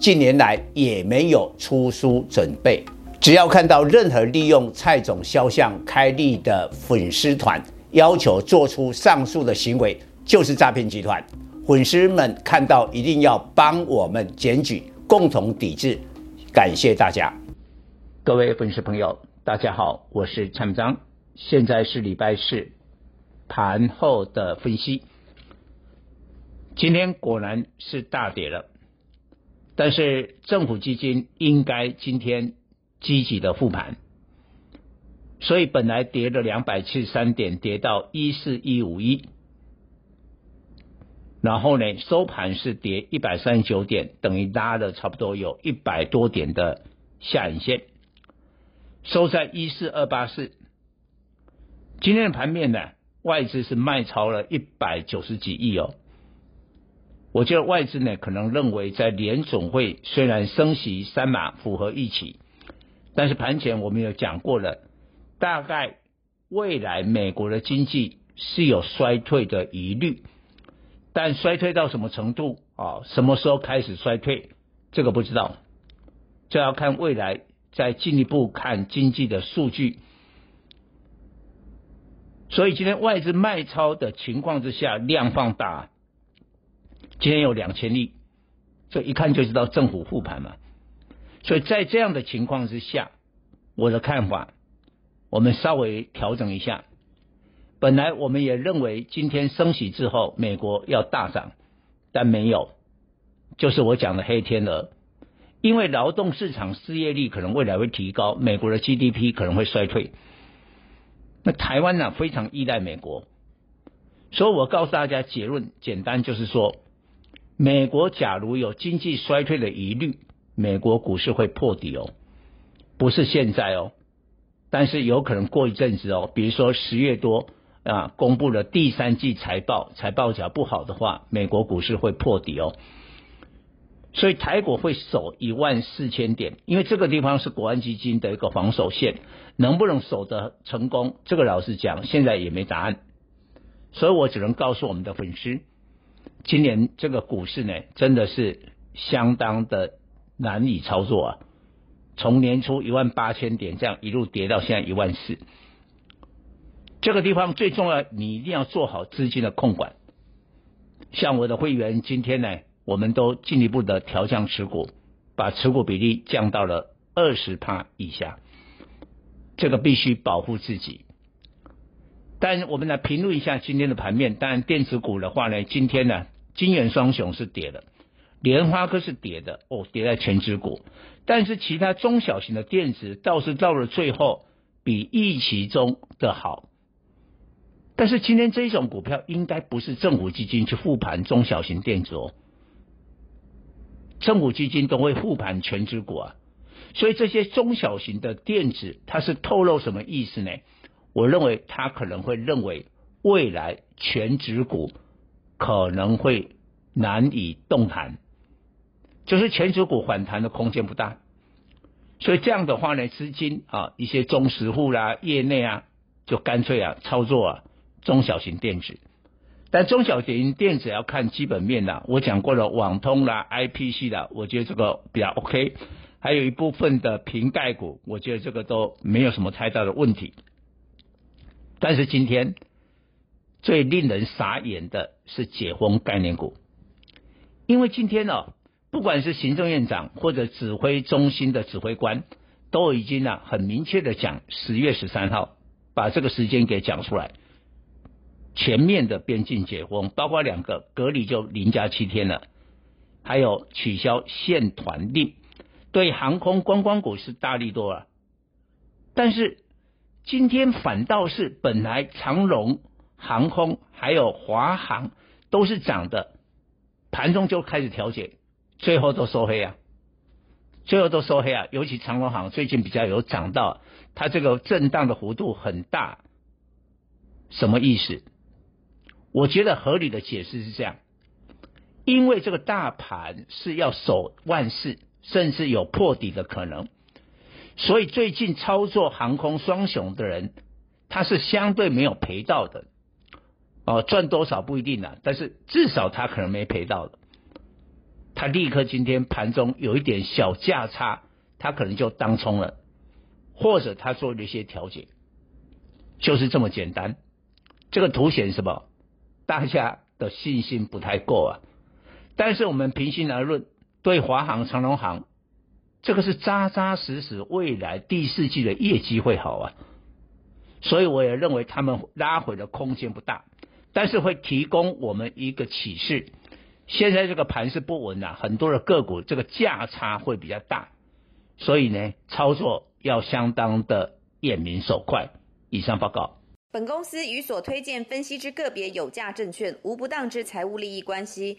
近年来也没有出书准备。只要看到任何利用蔡总肖像开立的粉丝团，要求做出上述的行为，就是诈骗集团。粉丝们看到一定要帮我们检举，共同抵制。感谢大家，各位粉丝朋友。大家好，我是蔡明章，现在是礼拜四盘后的分析。今天果然是大跌了，但是政府基金应该今天积极的复盘，所以本来跌了两百七十三点，跌到一四一五一，然后呢收盘是跌一百三十九点，等于拉了差不多有一百多点的下影线。收在一四二八四，今天的盘面呢，外资是卖超了一百九十几亿哦。我觉得外资呢，可能认为在联总会虽然升息三码符合预期，但是盘前我们有讲过了，大概未来美国的经济是有衰退的疑虑，但衰退到什么程度啊？什么时候开始衰退？这个不知道，这要看未来。再进一步看经济的数据，所以今天外资卖超的情况之下，量放大，今天有两千亿，这一看就知道政府护盘嘛。所以在这样的情况之下，我的看法，我们稍微调整一下。本来我们也认为今天升息之后，美国要大涨，但没有，就是我讲的黑天鹅。因为劳动市场失业率可能未来会提高，美国的 GDP 可能会衰退。那台湾呢，非常依赖美国，所以我告诉大家结论简单就是说，美国假如有经济衰退的疑虑，美国股市会破底哦，不是现在哦，但是有可能过一阵子哦，比如说十月多啊，公布了第三季财报，财报假不好的话，美国股市会破底哦。所以台股会守一万四千点，因为这个地方是国安基金的一个防守线，能不能守得成功？这个老实讲，现在也没答案。所以我只能告诉我们的粉丝，今年这个股市呢，真的是相当的难以操作啊！从年初一万八千点这样一路跌到现在一万四，这个地方最重要，你一定要做好资金的控管。像我的会员今天呢，我们都进一步的调降持股，把持股比例降到了二十趴以下，这个必须保护自己。但我们来评论一下今天的盘面。当然，电子股的话呢，今天呢，晶圆双雄是跌的，莲花科是跌的，哦，跌在全指股。但是其他中小型的电子倒是到了最后比预期中的好。但是今天这种股票应该不是政府基金去护盘中小型电子哦。政府基金都会护盘全指股啊，所以这些中小型的电子，它是透露什么意思呢？我认为他可能会认为未来权值股可能会难以动弹，就是权值股反弹的空间不大，所以这样的话呢，资金啊，一些中实户啦、业内啊，就干脆啊操作啊中小型电子。但中小型电子要看基本面啦，我讲过了，网通啦、IPC 啦，我觉得这个比较 OK。还有一部分的瓶盖股，我觉得这个都没有什么太大的问题。但是今天最令人傻眼的是解封概念股，因为今天呢，不管是行政院长或者指挥中心的指挥官，都已经啊很明确的讲，十月十三号把这个时间给讲出来。全面的边境解封，包括两个隔离就零加七天了，还有取消限团令，对航空观光股是大力多了。但是今天反倒是本来长荣航空还有华航都是涨的，盘中就开始调节，最后都收黑啊，最后都收黑啊，尤其长荣航最近比较有涨到，它这个震荡的幅度很大，什么意思？我觉得合理的解释是这样，因为这个大盘是要守万事，甚至有破底的可能，所以最近操作航空双雄的人，他是相对没有赔到的，哦，赚多少不一定啊，但是至少他可能没赔到的，他立刻今天盘中有一点小价差，他可能就当冲了，或者他做了一些调节，就是这么简单。这个凸显什么？大家的信心不太够啊，但是我们平心而论，对华航、长荣航，这个是扎扎实实，未来第四季的业绩会好啊，所以我也认为他们拉回的空间不大，但是会提供我们一个启示。现在这个盘是不稳啊，很多的个股这个价差会比较大，所以呢，操作要相当的眼明手快。以上报告。本公司与所推荐分析之个别有价证券无不当之财务利益关系。